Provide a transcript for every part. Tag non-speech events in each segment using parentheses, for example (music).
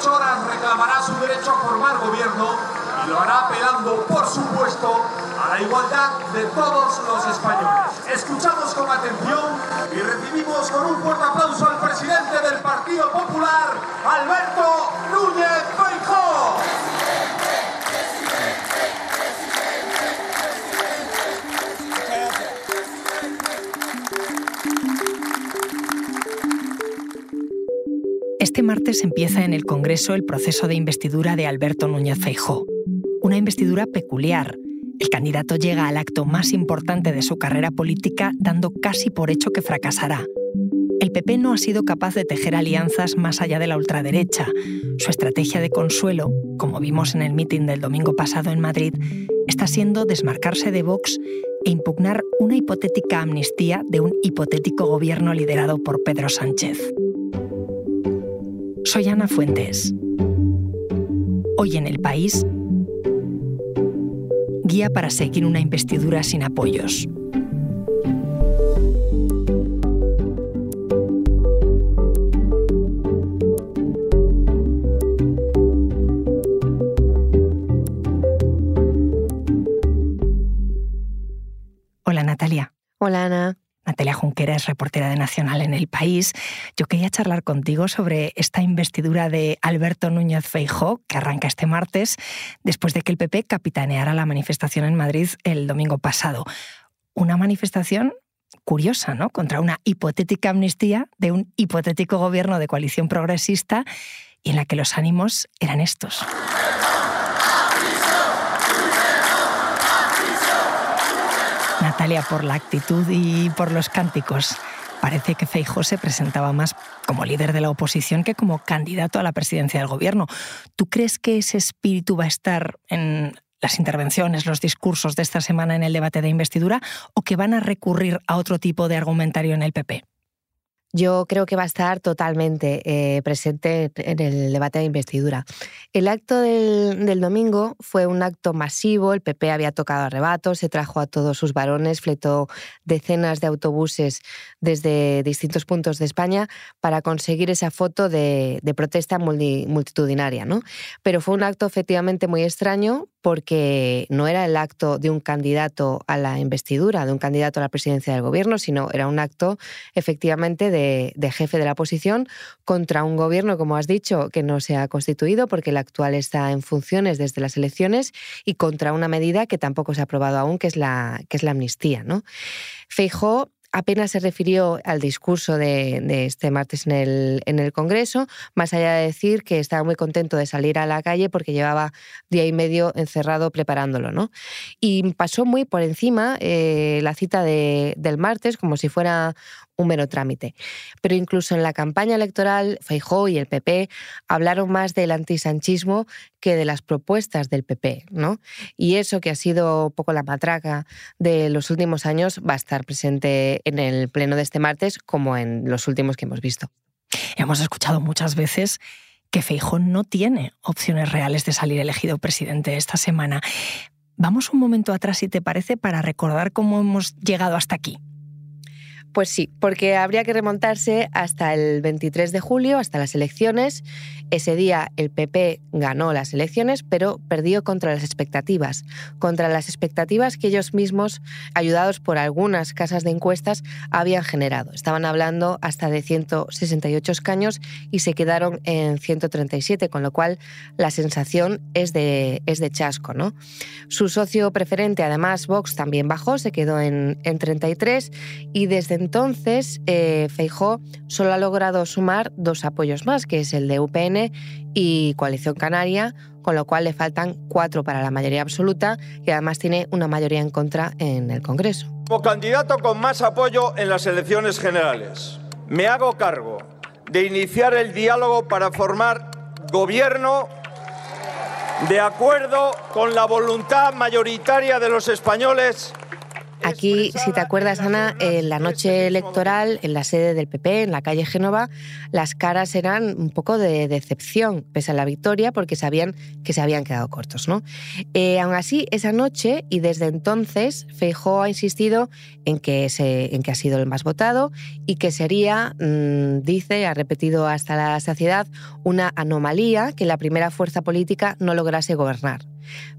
48 horas reclamará su derecho a formar gobierno y lo hará apelando, por supuesto, a la igualdad de todos los españoles. Escuchamos con atención y recibimos con un fuerte aplauso al presidente del Partido Popular, Alberto Núñez Feijóo. Martes empieza en el Congreso el proceso de investidura de Alberto Núñez Feijóo. Una investidura peculiar. El candidato llega al acto más importante de su carrera política dando casi por hecho que fracasará. El PP no ha sido capaz de tejer alianzas más allá de la ultraderecha. Su estrategia de consuelo, como vimos en el mitin del domingo pasado en Madrid, está siendo desmarcarse de Vox e impugnar una hipotética amnistía de un hipotético gobierno liderado por Pedro Sánchez. Soy Ana Fuentes. Hoy en el país, guía para seguir una investidura sin apoyos. Hola Natalia. Hola Ana. Natalia Junquera es reportera de Nacional en El País. Yo quería charlar contigo sobre esta investidura de Alberto Núñez Feijó, que arranca este martes, después de que el PP capitaneara la manifestación en Madrid el domingo pasado. Una manifestación curiosa, ¿no? Contra una hipotética amnistía de un hipotético gobierno de coalición progresista y en la que los ánimos eran estos. Natalia, por la actitud y por los cánticos, parece que Feijóo se presentaba más como líder de la oposición que como candidato a la presidencia del gobierno. ¿Tú crees que ese espíritu va a estar en las intervenciones, los discursos de esta semana en el debate de investidura o que van a recurrir a otro tipo de argumentario en el PP? Yo creo que va a estar totalmente eh, presente en el debate de investidura. El acto del, domingo fue un acto masivo, el PP había tocado arrebatos, se trajo a todos sus varones, fletó decenas de autobuses desde distintos puntos de España para conseguir esa foto de, protesta multitudinaria. ¿no? Pero fue un acto efectivamente muy extraño porque no era el acto de un candidato a la investidura, de un candidato a la presidencia del gobierno, sino era un acto efectivamente de, jefe de la oposición contra un gobierno, como has dicho, que no se ha constituido porque el actual está en funciones desde las elecciones y contra una medida que tampoco se ha aprobado aún, que es la, que es la amnistía. ¿no? Feijó apenas se refirió al discurso de, este martes en el, en el, Congreso, más allá de decir que estaba muy contento de salir a la calle porque llevaba día y medio encerrado preparándolo. ¿no? Y pasó muy por encima eh, la cita de, del martes, como si fuera un mero trámite. Pero incluso en la campaña electoral, Feijó y el PP hablaron más del antisanchismo que de las propuestas del PP, ¿no? Y eso que ha sido un poco la matraca de los últimos años va a estar presente en el pleno de este martes como en los últimos que hemos visto. Hemos escuchado muchas veces que Feijó no tiene opciones reales de salir elegido presidente esta semana. Vamos un momento atrás, si te parece, para recordar cómo hemos llegado hasta aquí. Pues sí, porque habría que remontarse hasta el 23 de julio, hasta las elecciones. Ese día el PP ganó las elecciones, pero perdió contra las expectativas, contra las expectativas que ellos mismos, ayudados por algunas casas de encuestas, habían generado. Estaban hablando hasta de 168 escaños y se quedaron en 137, con lo cual la sensación es de, es de chasco. ¿no? Su socio preferente, además, Vox, también bajó, se quedó en, en 33 y desde entonces, eh, Feijó solo ha logrado sumar dos apoyos más, que es el de UPN y Coalición Canaria, con lo cual le faltan cuatro para la mayoría absoluta y además tiene una mayoría en contra en el Congreso. Como candidato con más apoyo en las elecciones generales, me hago cargo de iniciar el diálogo para formar gobierno de acuerdo con la voluntad mayoritaria de los españoles Aquí, si te acuerdas, Ana, en la noche electoral, en la sede del PP, en la calle Génova, las caras eran un poco de decepción, pese a la victoria, porque sabían que se habían quedado cortos. ¿no? Eh, aún así, esa noche y desde entonces, Feijó ha insistido en que, en que ha sido el más votado y que sería, mm, dice, ha repetido hasta la saciedad, una anomalía que la primera fuerza política no lograse gobernar.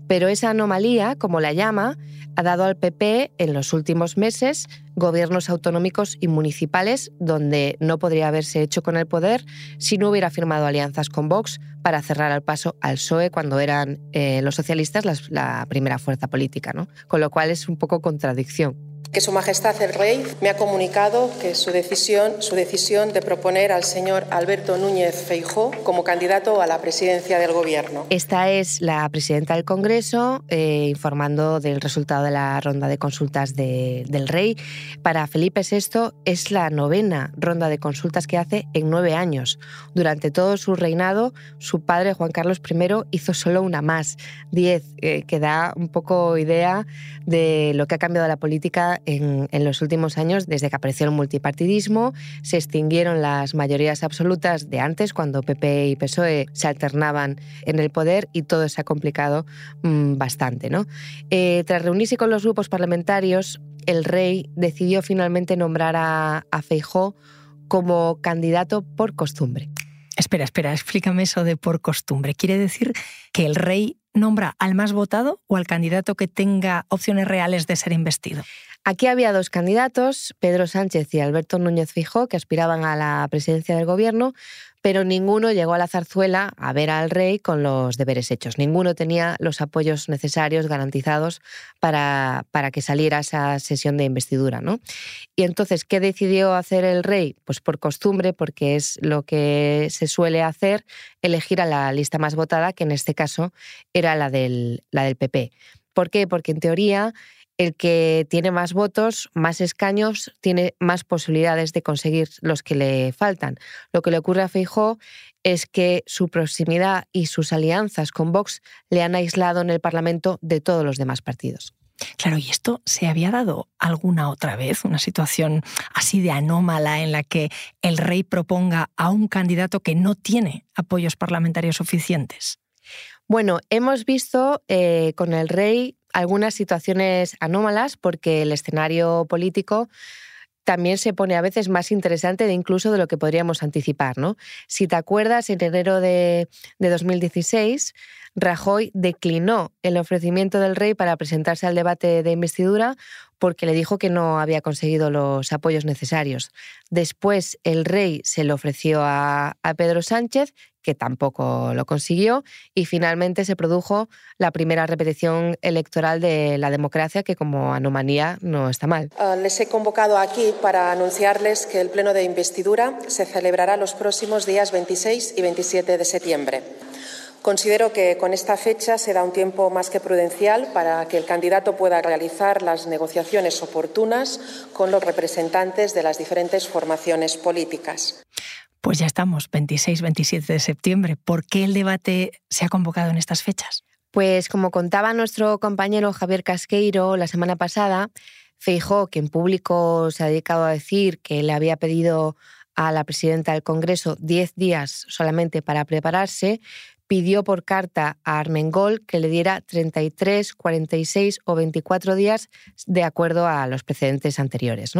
Pero esa anomalía, como la llama, ha dado al PP en los últimos meses gobiernos autonómicos y municipales donde no podría haberse hecho con el poder si no hubiera firmado alianzas con Vox para cerrar al paso al PSOE cuando eran eh, los socialistas la, primera fuerza política, ¿no? Con lo cual es un poco contradicción que Su Majestad el Rey me ha comunicado que su decisión, su decisión de proponer al señor Alberto Núñez Feijó como candidato a la presidencia del Gobierno. Esta es la presidenta del Congreso eh, informando del resultado de la ronda de consultas del Rey. Para Felipe VI es la novena ronda de consultas que hace en nueve años. Durante todo su reinado, su padre Juan Carlos I hizo solo una más, diez, eh, que da un poco idea de lo que ha cambiado la política en, los últimos años, desde que apareció el multipartidismo, se extinguieron las mayorías absolutas de antes, cuando PP y PSOE se alternaban en el poder y todo se ha complicado mm, bastante. ¿no? Eh, tras reunirse con los grupos parlamentarios, el rey decidió finalmente nombrar a, a Feijó como candidato por costumbre. Espera, espera, explícame eso de por costumbre. ¿Quiere decir que el rey nombra al más votado o al candidato que tenga opciones reales de ser investido? Aquí había dos candidatos, Pedro Sánchez y Alberto Núñez Fijó, que aspiraban a la presidencia del gobierno, pero ninguno llegó a la zarzuela a ver al rey con los deberes hechos. Ninguno tenía los apoyos necesarios garantizados para, para que saliera esa sesión de investidura. ¿no? Y entonces, ¿qué decidió hacer el rey? Pues por costumbre, porque es lo que se suele hacer, elegir a la lista más votada, que en este caso era la del, la del PP. ¿Por qué? Porque en teoría el que tiene más votos, más escaños, tiene más posibilidades de conseguir los que le faltan. Lo que le ocurre a Feijó es que su proximidad y sus alianzas con Vox le han aislado en el Parlamento de todos los demás partidos. Claro, ¿y esto se había dado alguna otra vez, una situación así de anómala en la que el rey proponga a un candidato que no tiene apoyos parlamentarios suficientes? Bueno, hemos visto eh, con el rey algunas situaciones anómalas porque el escenario político también se pone a veces más interesante de incluso de lo que podríamos anticipar. ¿no? Si te acuerdas, en enero de, de 2016, Rajoy declinó el ofrecimiento del rey para presentarse al debate de investidura porque le dijo que no había conseguido los apoyos necesarios. Después el rey se lo ofreció a, Pedro Sánchez, que tampoco lo consiguió, y finalmente se produjo la primera repetición electoral de la democracia, que como anomalía no está mal. Ah, les he convocado aquí para anunciarles que el pleno de investidura se celebrará los próximos días 26 y 27 de septiembre. Considero que con esta fecha se da un tiempo más que prudencial para que el candidato pueda realizar las negociaciones oportunas con los representantes de las diferentes formaciones políticas. Pues ya estamos, 26-27 de septiembre. ¿Por qué el debate se ha convocado en estas fechas? Pues como contaba nuestro compañero Javier Casqueiro la semana pasada, Feijó, que en público se ha dedicado a decir que le había pedido a la presidenta del Congreso 10 días solamente para prepararse, pidió por carta a Armengol que le diera 33, 46 o 24 días de acuerdo a los precedentes anteriores.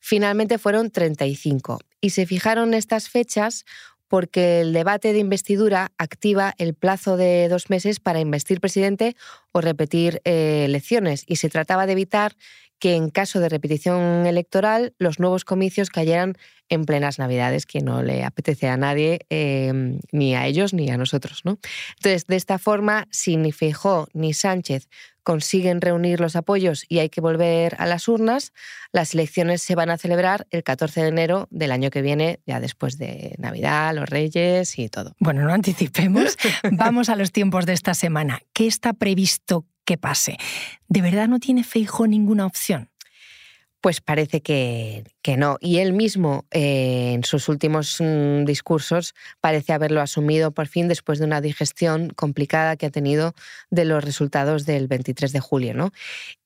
Finalmente fueron 35 y se fijaron estas fechas porque el debate de investidura activa el plazo de dos meses para investir presidente o repetir eh, elecciones y se trataba de evitar que en caso de repetición electoral los nuevos comicios cayeran en plenas Navidades, que no le apetece a nadie, em, ni a ellos ni a nosotros. ¿no? Entonces, de esta forma, si ni Feijó ni Sánchez consiguen reunir los apoyos y hay que volver a las urnas, las elecciones se van a celebrar el 14 de enero del año que viene, ya después de Navidad, los Reyes y todo. Bueno, no anticipemos. (laughs) Vamos a los tiempos de esta semana. ¿Qué está previsto que pase? ¿De verdad no tiene Feijó ninguna opción? Pues parece que, que no. Y él mismo, eh, en sus últimos mm, discursos, parece haberlo asumido por fin después de una digestión complicada que ha tenido de los resultados del 23 de julio. ¿no?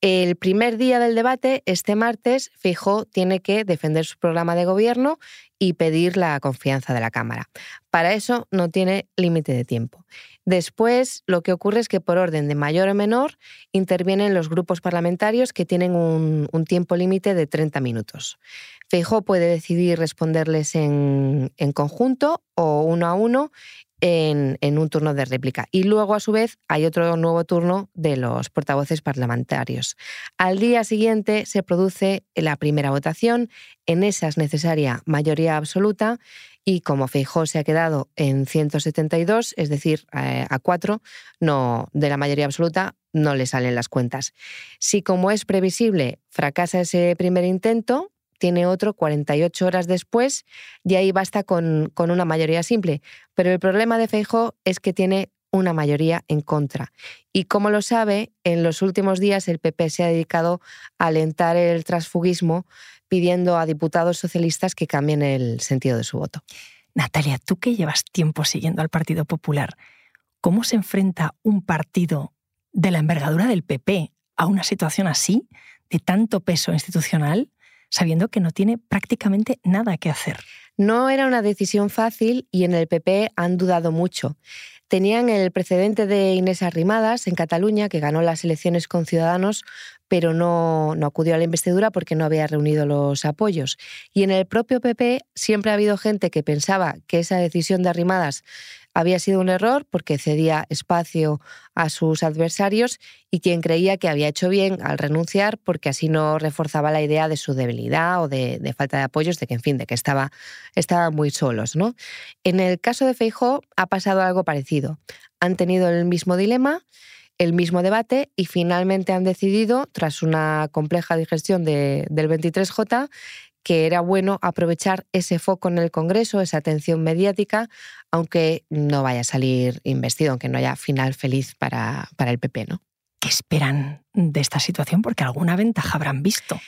El primer día del debate, este martes, Fijó tiene que defender su programa de gobierno y pedir la confianza de la Cámara. Para eso no tiene límite de tiempo. Después, lo que ocurre es que por orden de mayor o menor intervienen los grupos parlamentarios que tienen un, tiempo límite de 30 minutos. Feijó puede decidir responderles en, conjunto o uno a uno en, un turno de réplica. Y luego, a su vez, hay otro nuevo turno de los portavoces parlamentarios. Al día siguiente se produce la primera votación, en esa es necesaria mayoría absoluta y como Feijó se ha quedado en 172, es decir, eh, a cuatro, no, de la mayoría absoluta, no le salen las cuentas. Si, como es previsible, fracasa ese primer intento, tiene otro 48 horas después y ahí basta con, con una mayoría simple. Pero el problema de Feijó es que tiene una mayoría en contra. Y como lo sabe, en los últimos días el PP se ha dedicado a alentar el transfugismo pidiendo a diputados socialistas que cambien el sentido de su voto. Natalia, tú que llevas tiempo siguiendo al Partido Popular, ¿cómo se enfrenta un partido de la envergadura del PP a una situación así, de tanto peso institucional? Sabiendo que no tiene prácticamente nada que hacer. No era una decisión fácil y en el PP han dudado mucho. Tenían el precedente de Inés Arrimadas en Cataluña, que ganó las elecciones con Ciudadanos, pero no, no, acudió a la investidura porque no había reunido los apoyos. Y en el propio PP siempre ha habido gente que pensaba que esa decisión de Arrimadas había sido un error porque cedía espacio a sus adversarios y quien creía que había hecho bien al renunciar porque así no reforzaba la idea de su debilidad o de, falta de apoyos, de que en fin, de que estaba, estaban muy solos. ¿no? En el caso de Feijó ha pasado algo parecido. Han tenido el mismo dilema el mismo debate y finalmente han decidido, tras una compleja digestión del 23J, que era bueno aprovechar ese foco en el Congreso, esa atención mediática, aunque no vaya a salir investido, aunque no haya final feliz para, para el PP. ¿no? ¿Qué esperan de esta situación? Porque alguna ventaja habrán visto.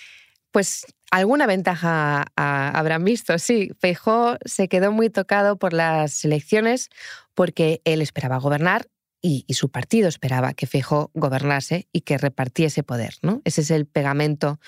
Pues alguna ventaja habrán visto, sí. Feijó se quedó muy tocado por las elecciones porque él esperaba gobernar y, su partido esperaba que Feijóo gobernase y que repartiese poder. ¿no? Ese es el pegamento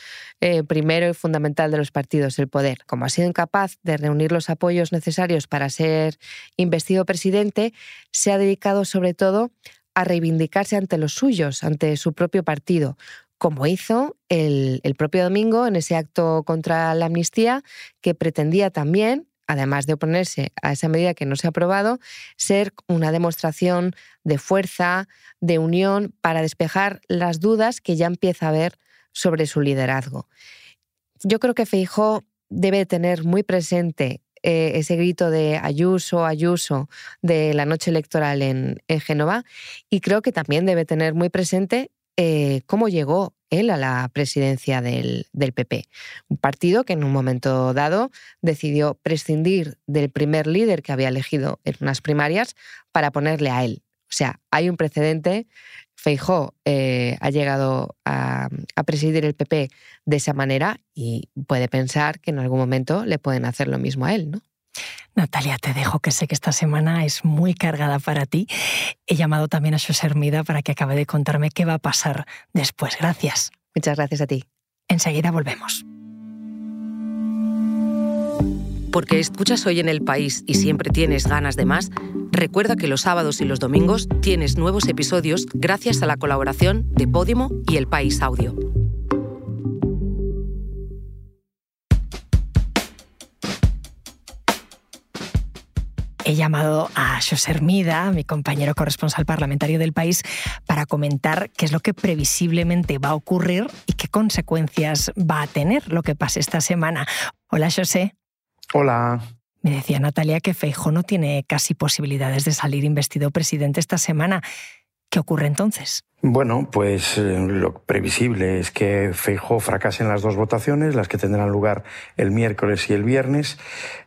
eh, primero y fundamental de los partidos, el poder. Como ha sido incapaz de reunir los apoyos necesarios para ser investido presidente, se ha dedicado sobre todo a reivindicarse ante los suyos, ante su propio partido, como hizo el propio domingo en ese acto contra la amnistía, que pretendía también además de oponerse a esa medida que no se ha aprobado, ser una demostración de fuerza, de unión, para despejar las dudas que ya empieza a haber sobre su liderazgo. Yo creo que Feijó debe tener muy presente eh, ese grito de Ayuso, Ayuso de la noche electoral en, en Génova y creo que también debe tener muy presente eh, cómo llegó él a la presidencia del, PP. Un partido que en un momento dado decidió prescindir del primer líder que había elegido en unas primarias para ponerle a él. O sea, hay un precedente. Feijó eh, ha llegado a, a, presidir el PP de esa manera y puede pensar que en algún momento le pueden hacer lo mismo a él, ¿no? Natalia, te dejo que sé que esta semana es muy cargada para ti. He llamado también a José Hermida para que acabe de contarme qué va a pasar después. Gracias. Muchas gracias a ti. Enseguida volvemos. Porque escuchas hoy en el país y siempre tienes ganas de más, recuerda que los sábados y los domingos tienes nuevos episodios gracias a la colaboración de Podimo y El País Audio. He llamado a José Hermida, mi compañero corresponsal parlamentario del país, para comentar qué es lo que previsiblemente va a ocurrir y qué consecuencias va a tener lo que pase esta semana. Hola, José. Hola. Me decía Natalia que Feijo no tiene casi posibilidades de salir investido presidente esta semana. ¿Qué ocurre entonces? Bueno, pues eh, lo previsible es que Feijó fracase en las dos votaciones, las que tendrán lugar el miércoles y el viernes,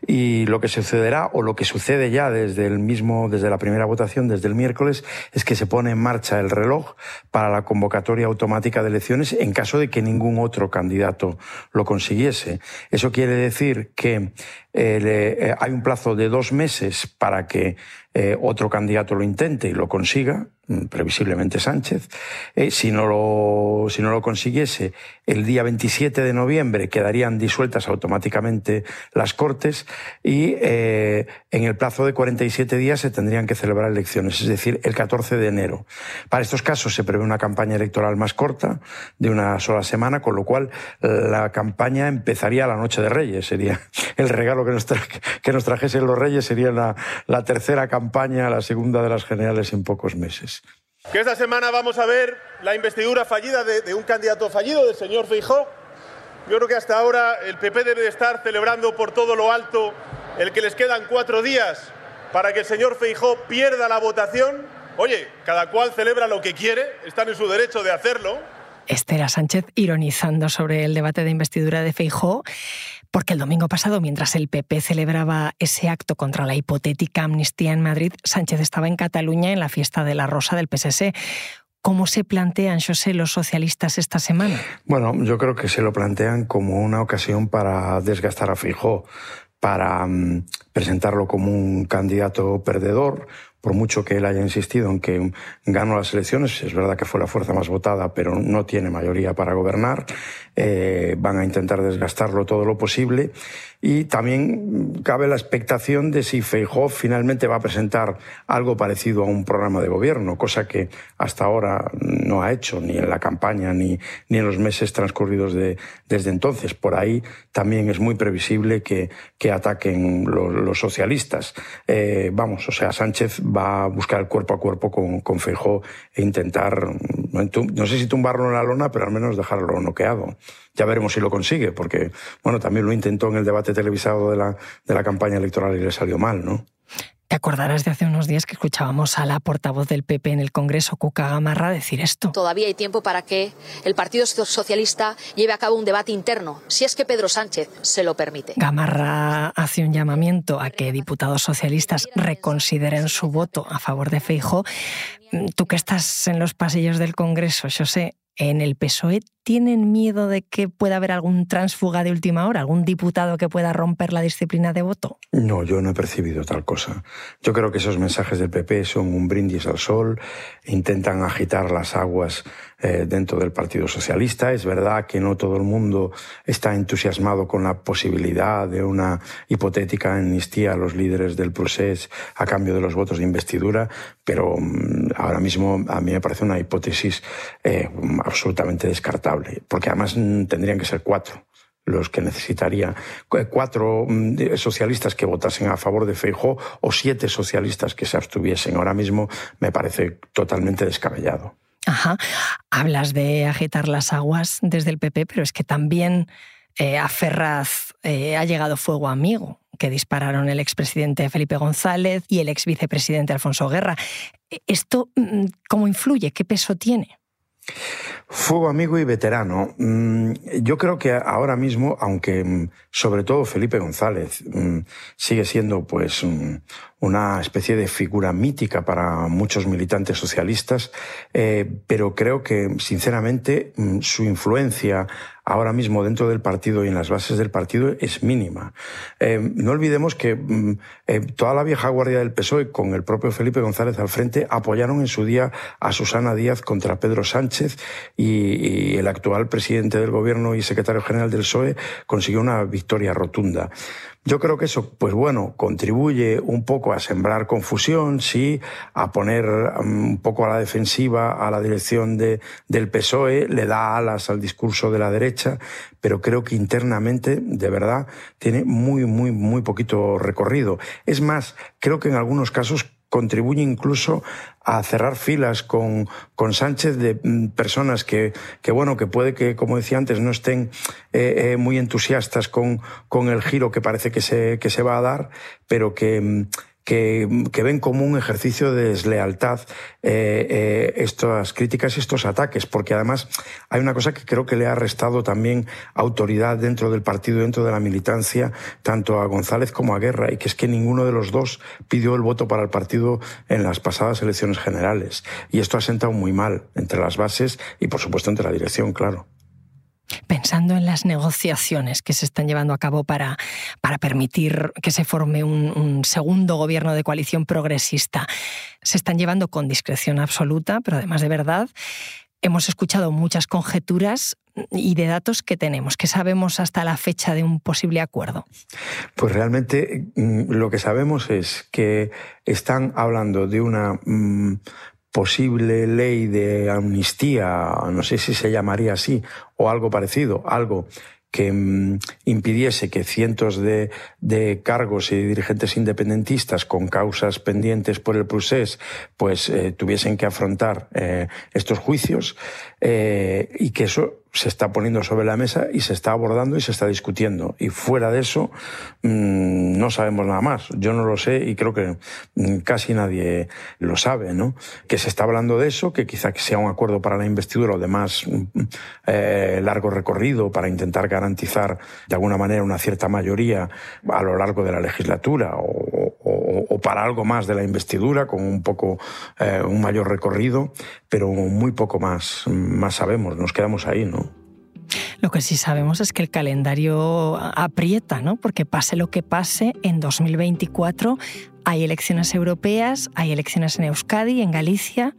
y lo que sucederá o lo que sucede ya desde el mismo desde la primera votación desde el miércoles es que se pone en marcha el reloj para la convocatoria automática de elecciones en caso de que ningún otro candidato lo consiguiese. Eso quiere decir que eh, eh, hay un plazo de dos meses para que otro candidato lo intente y lo consiga, Mm, previsiblemente Sánchez, eh, si, no lo, consiguiese, el día 27 de noviembre quedarían disueltas automáticamente las Cortes y eh, en el plazo de 47 días se tendrían que celebrar elecciones, es decir, el 14 de enero. Para estos casos se prevé una campaña electoral más corta, de una sola semana, con lo cual la campaña empezaría la noche de Reyes. Sería (laughs) el regalo que nos, nos trajesen los Reyes, sería la tercera campaña, la segunda de las generales en pocos meses. Que esta semana vamos a ver la investidura fallida de, un candidato fallido, del señor Feijó. Yo creo que hasta ahora el PP debe de estar celebrando por todo lo alto el que les quedan cuatro días para que el señor Feijó pierda la votación. Oye, cada cual celebra lo que quiere, están en su derecho de hacerlo. Estela Sánchez ironizando sobre el debate de investidura de Feijó porque el domingo pasado, mientras el PP celebraba ese acto contra la hipotética amnistía en Madrid, Sánchez estaba en Cataluña en la fiesta de la Rosa del PSS. ¿Cómo se plantean, José, los socialistas esta semana? Bueno, yo creo que se lo plantean como una ocasión para desgastar a Fijó, para mm, presentarlo como un candidato perdedor, por mucho que él haya insistido en que ganó las elecciones, es verdad que fue la fuerza más votada, pero no tiene mayoría para gobernar, eh, van a intentar desgastarlo todo lo posible y también cabe la expectación de si Feijóo finalmente va a presentar algo parecido a un programa de gobierno, cosa que hasta ahora no ha hecho ni en la campaña ni, ni en los meses transcurridos de, desde entonces. Por ahí también es muy previsible que, que ataquen los, socialistas. Eh, vamos, o sea, Sánchez va a buscar el cuerpo a cuerpo con, con Feijóo e intentar, no sé si tumbarlo en la lona, pero al menos dejarlo noqueado. Ya veremos si lo consigue, porque, bueno, también lo intentó en el debate televisado de la, de la campaña electoral y le salió mal, ¿no? Te acordarás de hace unos días que escuchábamos a la portavoz del PP en el Congreso, Cuca Gamarra, decir esto. Todavía hay tiempo para que el Partido Socialista lleve a cabo un debate interno, si es que Pedro Sánchez se lo permite. Gamarra hace un llamamiento a que diputados socialistas reconsideren su voto a favor de Feijo. Tú que estás en los pasillos del Congreso, José, en el PSOE tienen miedo de que pueda haber algún tránsfuga de última hora, algún diputado que pueda romper la disciplina de voto? No, yo no he percibido tal cosa. Yo creo que esos mensajes del PP son un brindis al sol, intentan agitar las aguas eh, dentro del Partido Socialista. Es verdad que no todo el mundo está entusiasmado con la posibilidad de una hipotética amnistía a los líderes del procés a cambio de los votos de investidura, pero mm, ahora mismo a mí me parece una hipótesis eh, absolutamente descartable porque además mm, tendrían que ser cuatro los que necesitaría cuatro mm, socialistas que votasen a favor de Feijó o siete socialistas que se abstuviesen. Ahora mismo me parece totalmente descabellado. Ajá. Hablas de agitar las aguas desde el PP, pero es que también eh, a Ferraz eh, ha llegado fuego amigo, que dispararon el expresidente Felipe González y el ex vicepresidente Alfonso Guerra. ¿Esto mm, cómo influye? ¿Qué peso tiene? Fuego amigo y veterano. Mm, yo creo que ahora mismo, aunque mm, sobre todo Felipe González sigue siendo pues una especie de figura mítica para muchos militantes socialistas, eh, pero creo que sinceramente su influencia ahora mismo dentro del partido y en las bases del partido es mínima. Eh, no olvidemos que mm, eh, toda la vieja guardia del PSOE, con el propio Felipe González al frente, apoyaron en su día a Susana Díaz contra Pedro Sánchez y, el actual presidente del gobierno y secretario general del PSOE consiguió una victoria rotunda. Yo creo que eso, pues bueno, contribuye un poco a sembrar confusión, sí, a poner mm, un poco a la defensiva a la dirección de, del PSOE, le da alas al discurso de la derecha, pero creo que internamente, de verdad, tiene muy, muy, muy poquito recorrido. Es más, creo que en algunos casos contribuye incluso a cerrar filas con, con Sánchez de mm, personas que, que, bueno, que puede que, como decía antes, no estén eh, eh, muy entusiastas con, con el giro que parece que se, que se va a dar, pero que, mm, que, ven como un ejercicio de deslealtad eh, eh, estas críticas y estos ataques, porque además hay una cosa que creo que le ha restado también autoridad dentro del partido, dentro de la militancia, tanto a González como a Guerra, y que es que ninguno de los dos pidió el voto para el partido en las pasadas elecciones generales. Y esto ha sentado muy mal entre las bases y, por supuesto, entre la dirección, claro. Pensando en las negociaciones que se están llevando a cabo para, para permitir que se forme un, segundo gobierno de coalición progresista, se están llevando con discreción absoluta, pero además de verdad. Hemos escuchado muchas conjeturas y de datos que tenemos, que sabemos hasta la fecha de un posible acuerdo. Pues realmente mm, lo que sabemos es que están hablando de una mm, posible ley de amnistía, no sé si se llamaría así, o algo parecido, algo que mm, impidiese que cientos de, cargos y dirigentes independentistas con causas pendientes por el procés pues eh, tuviesen que afrontar eh, estos juicios eh, y que eso se está poniendo sobre la mesa y se está abordando y se está discutiendo. Y fuera de eso, mm, no sabemos nada más. Yo no lo sé y creo que mm, casi nadie lo sabe, ¿no? Que se está hablando de eso, que quizá sea un acuerdo para la investidura o de más mm, eh, largo recorrido para intentar garantizar de alguna manera una cierta mayoría a lo largo de la legislatura o, para algo más de la investidura con un poco eh, un mayor recorrido, pero muy poco más, más sabemos. Nos quedamos ahí, ¿no? Lo que sí sabemos es que el calendario aprieta, ¿no? Porque pase lo que pase, en 2024 hay elecciones europeas, hay elecciones en Euskadi, en Galicia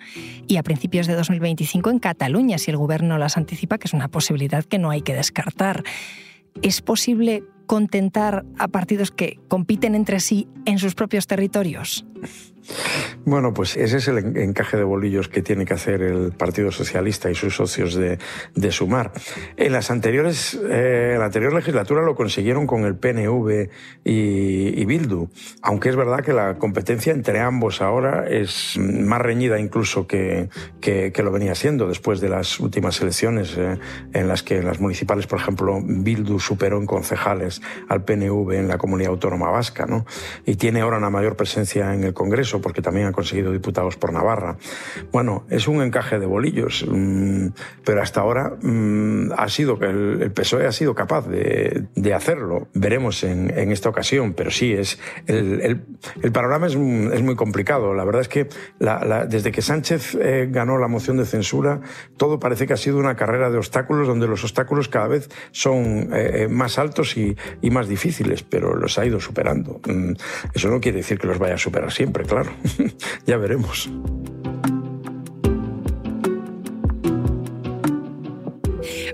y a principios de 2025 en Cataluña, si el gobierno las anticipa, que es una posibilidad que no hay que descartar. ¿Es posible contentar a partidos que compiten entre sí en sus propios territorios? Bueno, pues ese es el encaje de bolillos que tiene que hacer el Partido Socialista y sus socios de, Sumar. En las anteriores, eh, en la anterior legislatura lo consiguieron con el PNV y, Bildu, aunque es verdad que la competencia entre ambos ahora es más reñida incluso que, que, lo venía siendo después de las últimas elecciones eh, en las que las municipales, por ejemplo, Bildu superó en concejales al PNV en la comunidad autónoma vasca, ¿no? Y tiene ahora una mayor presencia en el Congreso porque también ha conseguido diputados por Navarra. Bueno, es un encaje de bolillos, mm, pero hasta ahora mm, ha sido el, PSOE ha sido capaz de, hacerlo. Veremos en, esta ocasión, pero sí, es el, panorama es, muy complicado. La verdad es que desde que Sánchez eh, ganó la moción de censura, todo parece que ha sido una carrera de obstáculos donde los obstáculos cada vez son eh, eh, más altos y, y, más difíciles, pero los ha ido superando. Mm, eso no quiere decir que los vaya a superar siempre, claro. (laughs) ya veremos.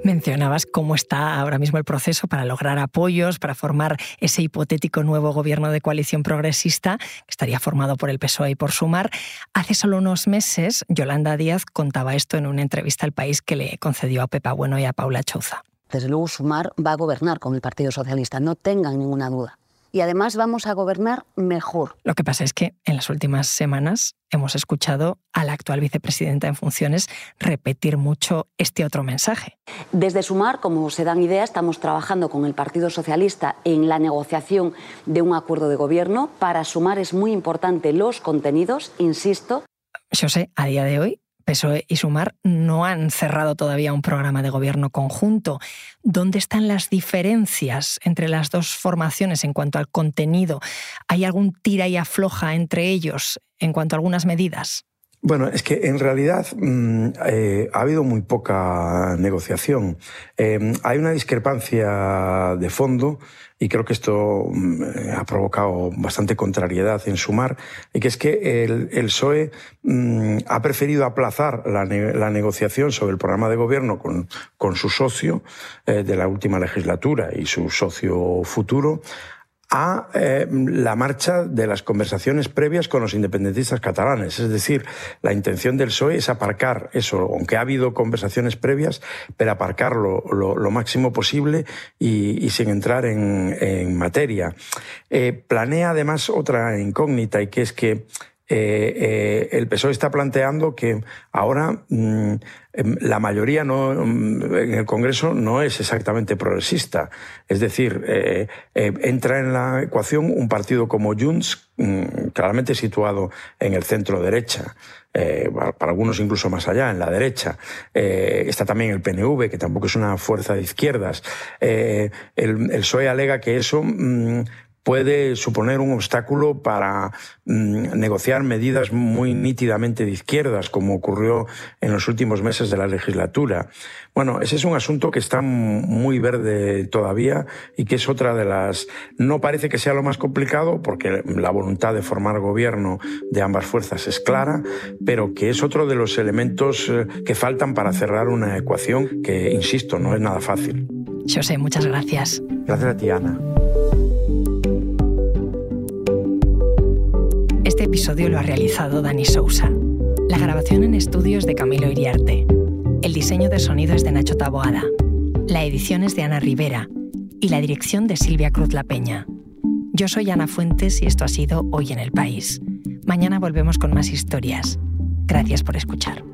Mencionabas cómo está ahora mismo el proceso para lograr apoyos, para formar ese hipotético nuevo gobierno de coalición progresista, que estaría formado por el PSOE y por Sumar. Hace solo unos meses, Yolanda Díaz contaba esto en una entrevista al país que le concedió a Pepa Bueno y a Paula Chouza. Desde luego, Sumar va a gobernar con el Partido Socialista, no tengan ninguna duda y además vamos a gobernar mejor. Lo que pasa es que en las últimas semanas hemos escuchado a la actual vicepresidenta en funciones repetir mucho este otro mensaje. Desde Sumar, como se dan idea, estamos trabajando con el Partido Socialista en la negociación de un acuerdo de gobierno. Para Sumar es muy importante los contenidos, insisto. Yo sé, a día de hoy PSOE y Sumar no han cerrado todavía un programa de gobierno conjunto. ¿Dónde están las diferencias entre las dos formaciones en cuanto al contenido? ¿Hay algún tira y afloja entre ellos en cuanto a algunas medidas? Bueno, es que en realidad mm, eh, ha habido muy poca negociación. Eh, hay una discrepancia de fondo y creo que esto mm, eh, ha provocado bastante contrariedad en Sumar, y que es que el, PSOE mm, ha preferido aplazar la, negociación sobre el programa de gobierno con, con su socio de la última legislatura y su socio futuro a eh, la marcha de las conversaciones previas con los independentistas catalanes. Es decir, la intención del PSOE es aparcar eso, aunque ha habido conversaciones previas, pero aparcarlo lo, máximo posible y, sin entrar en, materia. Eh, planea además otra incógnita y que es que eh, eh, el PSOE está planteando que ahora mm, em, la mayoría mm, en el Congreso no es exactamente progresista. Es decir, eh, entra en la ecuación un partido como Junts, mm, claramente situado en el centro derecha. para algunos incluso más allá, en la derecha. está también el PNV, que tampoco es una fuerza de izquierdas. el, PSOE alega que eso puede suponer un obstáculo para mm, negociar medidas muy nítidamente de izquierdas, como ocurrió en los últimos meses de la legislatura. Bueno, ese es un asunto que está muy verde todavía y que es otra de las... No parece que sea lo más complicado, porque la voluntad de formar gobierno de ambas fuerzas es clara, pero que es otro de los elementos eh, que faltan para cerrar una ecuación que, insisto, no es nada fácil. José, muchas gracias. Gracias a ti, Ana. Episodio lo ha realizado Dani Sousa. La grabación en estudios de Camilo Iriarte. El diseño de sonido es de Nacho Taboada. La edición es de Ana Rivera. Y la dirección de Silvia Cruz La Peña. Yo soy Ana Fuentes y esto ha sido Hoy en el País. Mañana volvemos con más historias. Gracias por escuchar.